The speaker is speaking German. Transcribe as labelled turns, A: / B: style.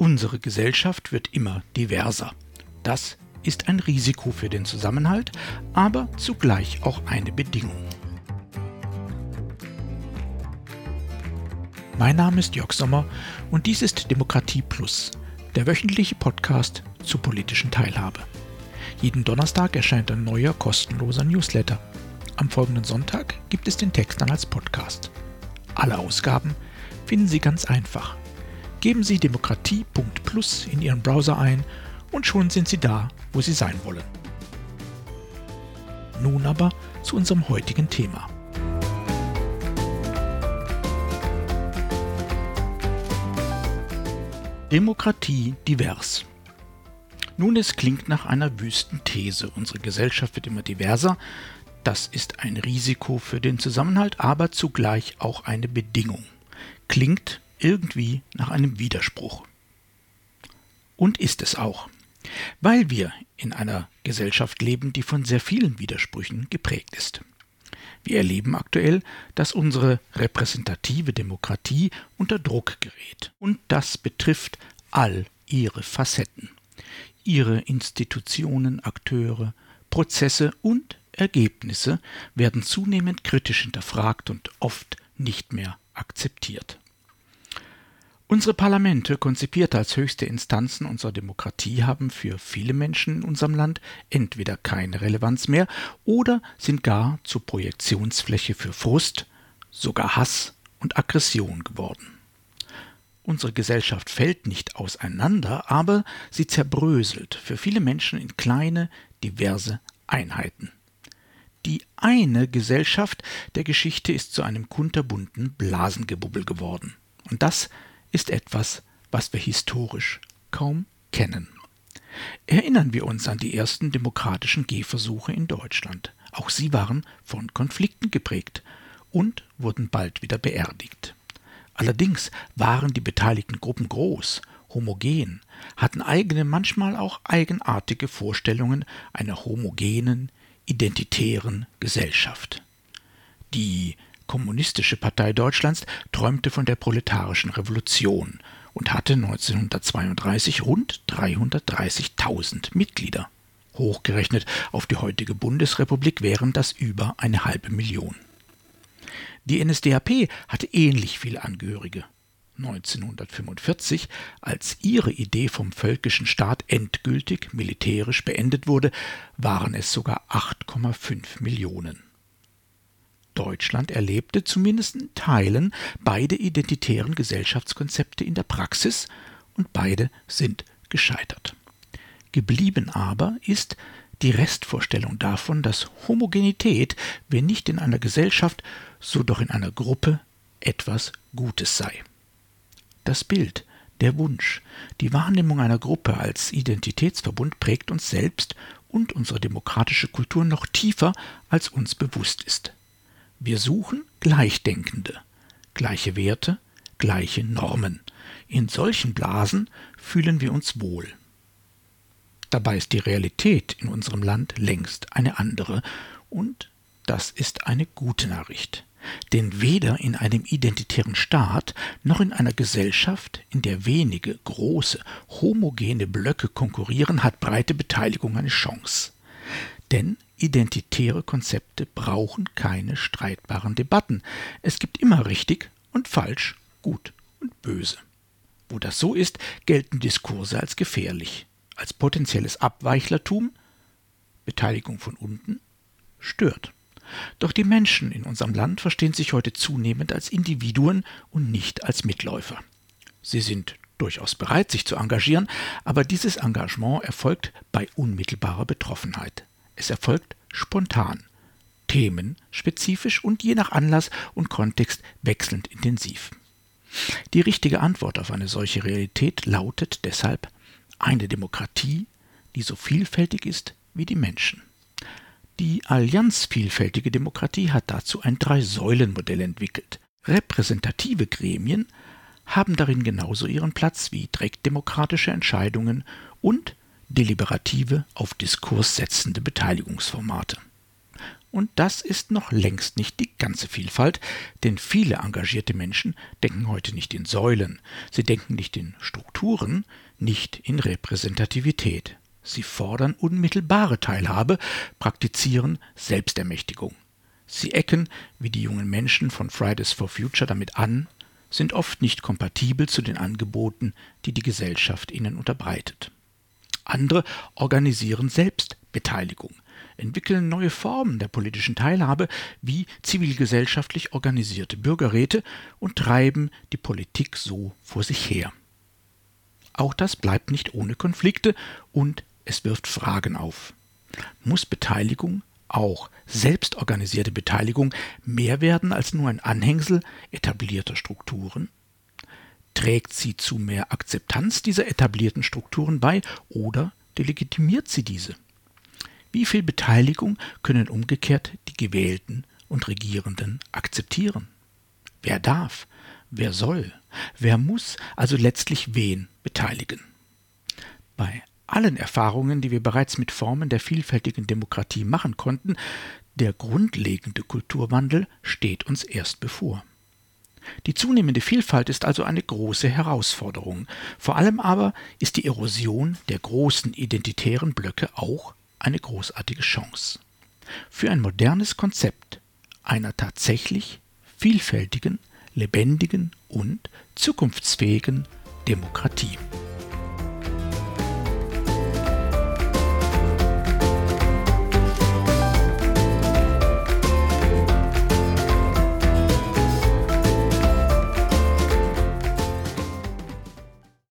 A: Unsere Gesellschaft wird immer diverser. Das ist ein Risiko für den Zusammenhalt, aber zugleich auch eine Bedingung. Mein Name ist Jörg Sommer und dies ist Demokratie Plus, der wöchentliche Podcast zur politischen Teilhabe. Jeden Donnerstag erscheint ein neuer kostenloser Newsletter. Am folgenden Sonntag gibt es den Text dann als Podcast. Alle Ausgaben finden Sie ganz einfach. Geben Sie demokratie.plus in Ihren Browser ein und schon sind Sie da, wo Sie sein wollen. Nun aber zu unserem heutigen Thema. Demokratie divers. Nun, es klingt nach einer wüsten These. Unsere Gesellschaft wird immer diverser. Das ist ein Risiko für den Zusammenhalt, aber zugleich auch eine Bedingung. Klingt irgendwie nach einem Widerspruch. Und ist es auch. Weil wir in einer Gesellschaft leben, die von sehr vielen Widersprüchen geprägt ist. Wir erleben aktuell, dass unsere repräsentative Demokratie unter Druck gerät. Und das betrifft all ihre Facetten. Ihre Institutionen, Akteure, Prozesse und Ergebnisse werden zunehmend kritisch hinterfragt und oft nicht mehr akzeptiert. Unsere Parlamente, konzipiert als höchste Instanzen unserer Demokratie, haben für viele Menschen in unserem Land entweder keine Relevanz mehr oder sind gar zur Projektionsfläche für Frust, sogar Hass und Aggression geworden. Unsere Gesellschaft fällt nicht auseinander, aber sie zerbröselt für viele Menschen in kleine, diverse Einheiten. Die eine Gesellschaft der Geschichte ist zu einem kunterbunten Blasengebubbel geworden. Und das ist etwas, was wir historisch kaum kennen. Erinnern wir uns an die ersten demokratischen Gehversuche in Deutschland. Auch sie waren von Konflikten geprägt und wurden bald wieder beerdigt. Allerdings waren die beteiligten Gruppen groß, homogen, hatten eigene, manchmal auch eigenartige Vorstellungen einer homogenen, identitären Gesellschaft. Die Kommunistische Partei Deutschlands träumte von der proletarischen Revolution und hatte 1932 rund 330.000 Mitglieder. Hochgerechnet auf die heutige Bundesrepublik wären das über eine halbe Million. Die NSDAP hatte ähnlich viele Angehörige. 1945, als ihre Idee vom völkischen Staat endgültig militärisch beendet wurde, waren es sogar 8,5 Millionen. Deutschland erlebte zumindest in Teilen beide identitären Gesellschaftskonzepte in der Praxis und beide sind gescheitert. Geblieben aber ist die Restvorstellung davon, dass Homogenität, wenn nicht in einer Gesellschaft, so doch in einer Gruppe etwas Gutes sei. Das Bild, der Wunsch, die Wahrnehmung einer Gruppe als Identitätsverbund prägt uns selbst und unsere demokratische Kultur noch tiefer, als uns bewusst ist. Wir suchen Gleichdenkende, gleiche Werte, gleiche Normen. In solchen Blasen fühlen wir uns wohl. Dabei ist die Realität in unserem Land längst eine andere, und das ist eine gute Nachricht. Denn weder in einem identitären Staat noch in einer Gesellschaft, in der wenige große, homogene Blöcke konkurrieren, hat breite Beteiligung eine Chance. Denn identitäre Konzepte brauchen keine streitbaren Debatten. Es gibt immer richtig und falsch, gut und böse. Wo das so ist, gelten Diskurse als gefährlich, als potenzielles Abweichlertum, Beteiligung von unten, stört. Doch die Menschen in unserem Land verstehen sich heute zunehmend als Individuen und nicht als Mitläufer. Sie sind durchaus bereit, sich zu engagieren, aber dieses Engagement erfolgt bei unmittelbarer Betroffenheit. Es erfolgt spontan, themenspezifisch und je nach Anlass und Kontext wechselnd intensiv. Die richtige Antwort auf eine solche Realität lautet deshalb eine Demokratie, die so vielfältig ist wie die Menschen. Die Allianz Vielfältige Demokratie hat dazu ein Drei-Säulen-Modell entwickelt. Repräsentative Gremien haben darin genauso ihren Platz wie direktdemokratische Entscheidungen und deliberative, auf Diskurs setzende Beteiligungsformate. Und das ist noch längst nicht die ganze Vielfalt, denn viele engagierte Menschen denken heute nicht in Säulen, sie denken nicht in Strukturen, nicht in Repräsentativität. Sie fordern unmittelbare Teilhabe, praktizieren Selbstermächtigung. Sie ecken, wie die jungen Menschen von Fridays for Future, damit an, sind oft nicht kompatibel zu den Angeboten, die die Gesellschaft ihnen unterbreitet. Andere organisieren Selbstbeteiligung, entwickeln neue Formen der politischen Teilhabe wie zivilgesellschaftlich organisierte Bürgerräte und treiben die Politik so vor sich her. Auch das bleibt nicht ohne Konflikte und es wirft Fragen auf. Muss Beteiligung, auch selbstorganisierte Beteiligung, mehr werden als nur ein Anhängsel etablierter Strukturen? Trägt sie zu mehr Akzeptanz dieser etablierten Strukturen bei oder delegitimiert sie diese? Wie viel Beteiligung können umgekehrt die Gewählten und Regierenden akzeptieren? Wer darf? Wer soll? Wer muss also letztlich wen beteiligen? Bei allen Erfahrungen, die wir bereits mit Formen der vielfältigen Demokratie machen konnten, der grundlegende Kulturwandel steht uns erst bevor. Die zunehmende Vielfalt ist also eine große Herausforderung. Vor allem aber ist die Erosion der großen identitären Blöcke auch eine großartige Chance. Für ein modernes Konzept einer tatsächlich vielfältigen, lebendigen und zukunftsfähigen Demokratie.